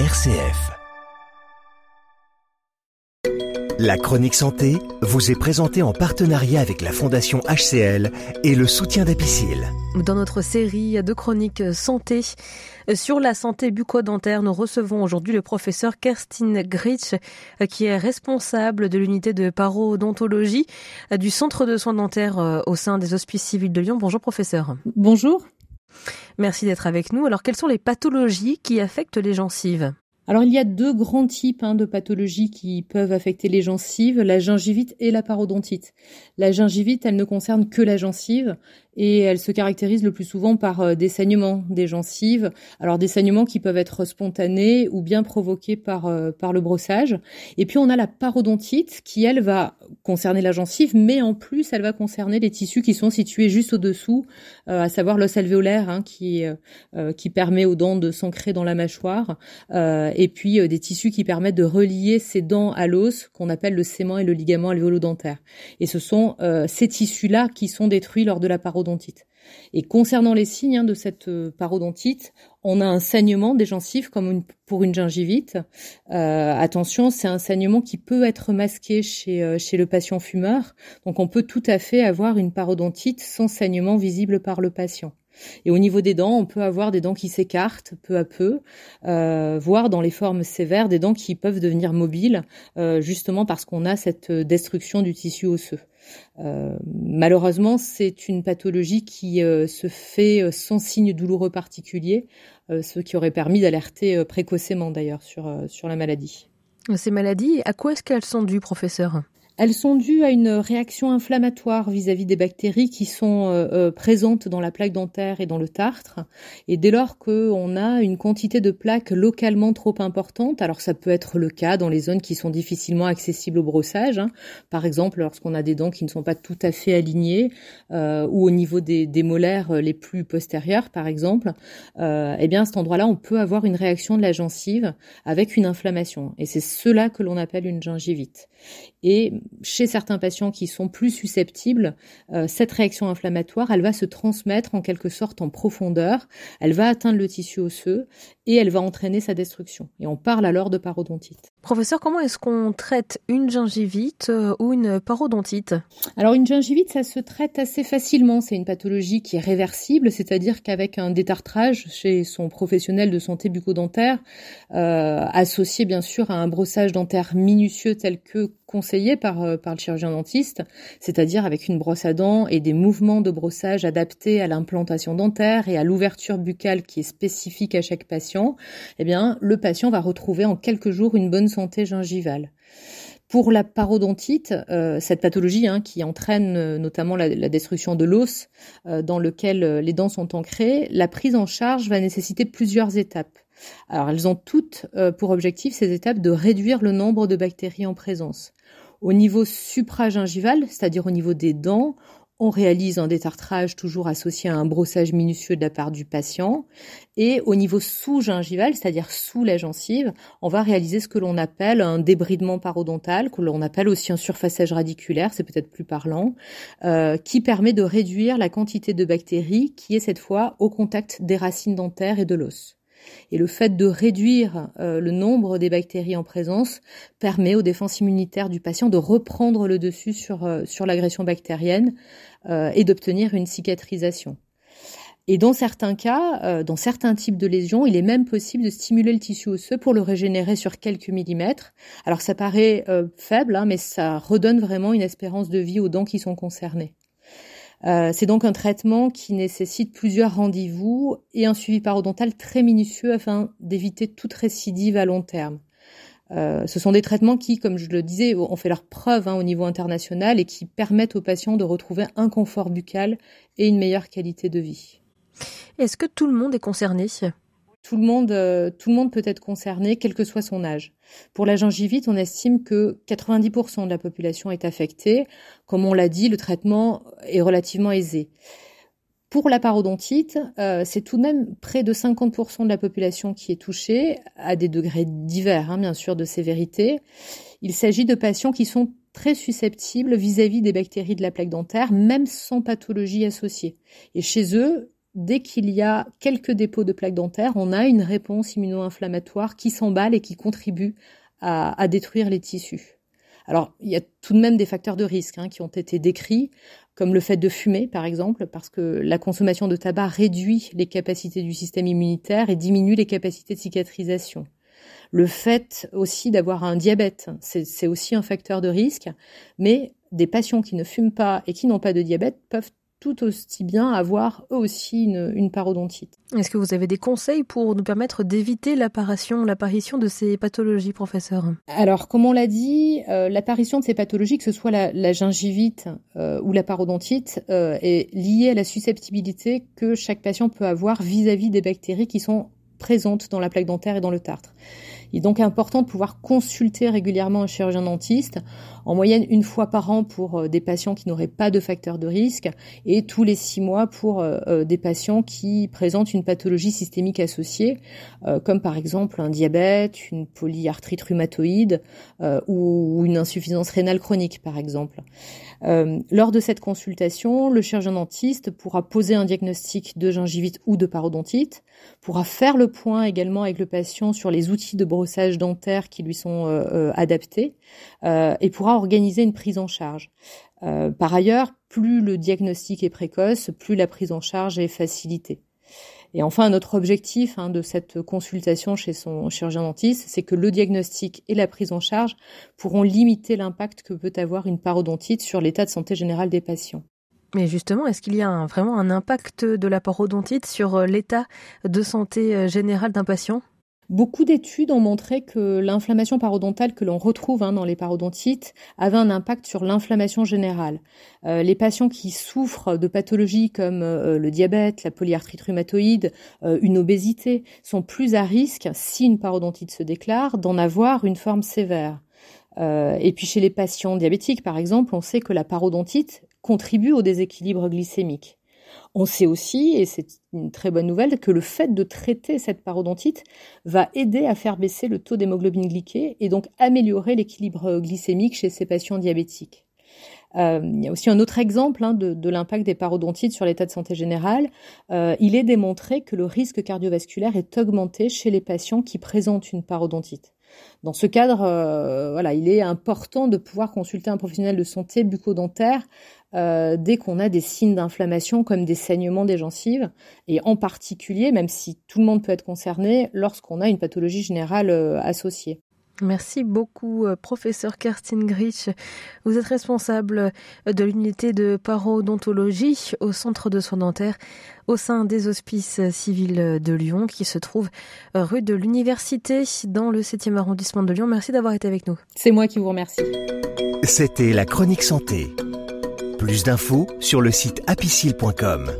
RCF. La chronique santé vous est présentée en partenariat avec la Fondation HCL et le soutien d'Apicil. Dans notre série de chroniques santé sur la santé bucco-dentaire, nous recevons aujourd'hui le professeur Kerstin Gritsch, qui est responsable de l'unité de parodontologie du centre de soins dentaires au sein des hospices civils de Lyon. Bonjour professeur. Bonjour. Merci d'être avec nous. Alors, quelles sont les pathologies qui affectent les gencives? Alors il y a deux grands types hein, de pathologies qui peuvent affecter les gencives, la gingivite et la parodontite. La gingivite, elle ne concerne que la gencive et elle se caractérise le plus souvent par euh, des saignements des gencives. Alors des saignements qui peuvent être spontanés ou bien provoqués par euh, par le brossage. Et puis on a la parodontite qui elle va concerner la gencive, mais en plus elle va concerner les tissus qui sont situés juste au-dessous, euh, à savoir l'os alvéolaire hein, qui qui permet aux dents de s'ancrer dans la mâchoire, et puis des tissus qui permettent de relier ces dents à l'os qu'on appelle le sément et le ligament alvéolo-dentaire. Et ce sont ces tissus-là qui sont détruits lors de la parodontite et concernant les signes hein, de cette euh, parodontite, on a un saignement des gencives comme pour une gingivite. Euh, attention, c'est un saignement qui peut être masqué chez, euh, chez le patient fumeur. Donc on peut tout à fait avoir une parodontite sans saignement visible par le patient. Et au niveau des dents, on peut avoir des dents qui s'écartent peu à peu, voire dans les formes sévères, des dents qui peuvent devenir mobiles, justement parce qu'on a cette destruction du tissu osseux. Euh, malheureusement, c'est une pathologie qui se fait sans signe douloureux particulier, ce qui aurait permis d'alerter précocement d'ailleurs sur, sur la maladie. Ces maladies, à quoi est-ce qu'elles sont dues, professeur? Elles sont dues à une réaction inflammatoire vis-à-vis des bactéries qui sont euh, euh, présentes dans la plaque dentaire et dans le tartre. Et dès lors qu'on a une quantité de plaques localement trop importante, alors ça peut être le cas dans les zones qui sont difficilement accessibles au brossage, hein. par exemple lorsqu'on a des dents qui ne sont pas tout à fait alignées, euh, ou au niveau des, molaires les plus postérieures, par exemple, eh bien à cet endroit-là, on peut avoir une réaction de la gencive avec une inflammation. Et c'est cela que l'on appelle une gingivite. Et chez certains patients qui sont plus susceptibles, euh, cette réaction inflammatoire, elle va se transmettre en quelque sorte en profondeur, elle va atteindre le tissu osseux et elle va entraîner sa destruction. Et on parle alors de parodontite. Professeur, comment est-ce qu'on traite une gingivite euh, ou une parodontite? Alors une gingivite, ça se traite assez facilement. C'est une pathologie qui est réversible, c'est-à-dire qu'avec un détartrage chez son professionnel de santé bucco-dentaire, euh, associé bien sûr à un brossage dentaire minutieux tel que conseillé par, euh, par le chirurgien dentiste, c'est-à-dire avec une brosse à dents et des mouvements de brossage adaptés à l'implantation dentaire et à l'ouverture buccale qui est spécifique à chaque patient, eh bien, le patient va retrouver en quelques jours une bonne santé gingivale. Pour la parodontite, euh, cette pathologie hein, qui entraîne euh, notamment la, destruction de l'os dans lequel les dents sont ancrées, la prise en charge va nécessiter plusieurs étapes. Alors elles ont toutes pour objectif ces étapes de réduire le nombre de bactéries en présence. Au niveau supragingival, c'est-à-dire au niveau des dents, on réalise un détartrage toujours associé à un brossage minutieux de la part du patient. Et au niveau sous-gingival, c'est-à-dire sous la gencive, on va réaliser ce que l'on appelle un débridement parodontal, que l'on appelle aussi un surfaçage radiculaire, c'est peut-être plus parlant, euh, qui permet de réduire la quantité de bactéries qui est cette fois au contact des racines dentaires et de l'os. Et le fait de réduire euh, le nombre des bactéries en présence permet aux défenses immunitaires du patient de reprendre le dessus sur, euh, sur l'agression bactérienne euh, et d'obtenir une cicatrisation. Et dans certains cas, dans certains types de lésions, il est même possible de stimuler le tissu osseux pour le régénérer sur quelques millimètres. Alors ça paraît faible, hein, mais ça redonne vraiment une espérance de vie aux dents qui sont concernées. Euh, c'est donc un traitement qui nécessite plusieurs rendez-vous et un suivi parodontal très minutieux afin d'éviter toute récidive à long terme. Euh, ce sont des traitements qui, comme je le disais, ont fait leur preuve hein, au niveau international et qui permettent aux patients de retrouver un confort buccal et une meilleure qualité de vie. Est-ce que tout le monde est concerné? Tout le monde, euh, tout le monde peut être concerné, quel que soit son âge. Pour la gingivite, on estime que 90% de la population est affectée. Comme on l'a dit, le traitement est relativement aisé. Pour la parodontite, euh, c'est tout de même près de 50% de la population qui est touchée, à des degrés divers, hein, bien sûr, de sévérité. Il s'agit de patients qui sont très susceptibles vis-à-vis -vis des bactéries de la plaque dentaire, même sans pathologie associée. Et chez eux, dès qu'il y a quelques dépôts de plaques dentaires, on a une réponse immuno-inflammatoire qui s'emballe et qui contribue à, détruire les tissus. Alors, il y a tout de même des facteurs de risque hein, qui ont été décrits, comme le fait de fumer, par exemple, parce que la consommation de tabac réduit les capacités du système immunitaire et diminue les capacités de cicatrisation. Le fait aussi d'avoir un diabète, c'est aussi un facteur de risque, mais des patients qui ne fument pas et qui n'ont pas de diabète peuvent tout aussi bien avoir eux aussi une, parodontite. Est-ce que vous avez des conseils pour nous permettre d'éviter l'apparition, l'apparition de ces pathologies, professeur? Alors, comme on l'a dit, euh, l'apparition de ces pathologies, que ce soit la, gingivite euh, ou la parodontite, euh, est liée à la susceptibilité que chaque patient peut avoir vis à -vis des bactéries qui sont présentes dans la plaque dentaire et dans le tartre. Il est donc important de pouvoir consulter régulièrement un chirurgien dentiste, en moyenne une fois par an pour euh, des patients qui n'auraient pas de facteur de risque et tous les six mois pour euh, euh, des patients qui présentent une pathologie systémique associée, comme par exemple un diabète, une polyarthrite rhumatoïde ou une insuffisance rénale chronique par exemple. lors de cette consultation, le chirurgien dentiste pourra poser un diagnostic de gingivite ou de parodontite, pourra faire le point également avec le patient sur les outils de brossage dentaire qui lui sont euh, euh, adaptés euh, et pourra organiser une prise en charge. par ailleurs, plus le diagnostic est précoce, plus la prise en charge est facilitée. Et enfin, notre objectif hein, de cette consultation chez son chirurgien dentiste, c'est que le diagnostic et la prise en charge pourront limiter l'impact que peut avoir une parodontite sur l'état de santé général des patients. Mais justement, est-ce qu'il y a vraiment un impact de la parodontite sur l'état de santé général d'un patient? Beaucoup d'études ont montré que l'inflammation parodontale que l'on retrouve hein, dans les parodontites avait un impact sur l'inflammation générale. Euh, les patients qui souffrent de pathologies comme euh, le diabète, la polyarthrite rhumatoïde, euh, une obésité sont plus à risque, si une parodontite se déclare, d'en avoir une forme sévère. et puis chez les patients diabétiques, par exemple, on sait que la parodontite contribue au déséquilibre glycémique. On sait aussi, et c'est une très bonne nouvelle, que le fait de traiter cette parodontite va aider à faire baisser le taux d'hémoglobine glyquée et donc améliorer l'équilibre glycémique chez ces patients diabétiques. Euh, il y a aussi un autre exemple hein, de, l'impact des parodontites sur l'état de santé général. Euh, il est démontré que le risque cardiovasculaire est augmenté chez les patients qui présentent une parodontite. Dans ce cadre, euh, il est important de pouvoir consulter un professionnel de santé bucco-dentaire euh, dès qu'on a des signes d'inflammation comme des saignements des gencives, et en particulier, même si tout le monde peut être concerné, lorsqu'on a une pathologie générale euh, associée. Merci beaucoup, professeur Kerstin Grich. Vous êtes responsable de l'unité de parodontologie au centre de soins dentaires au sein des hospices civils de Lyon qui se trouve rue de l'Université dans le 7e arrondissement de Lyon. Merci d'avoir été avec nous. C'est moi qui vous remercie. C'était la chronique santé. Plus d'infos sur le site apicile.com.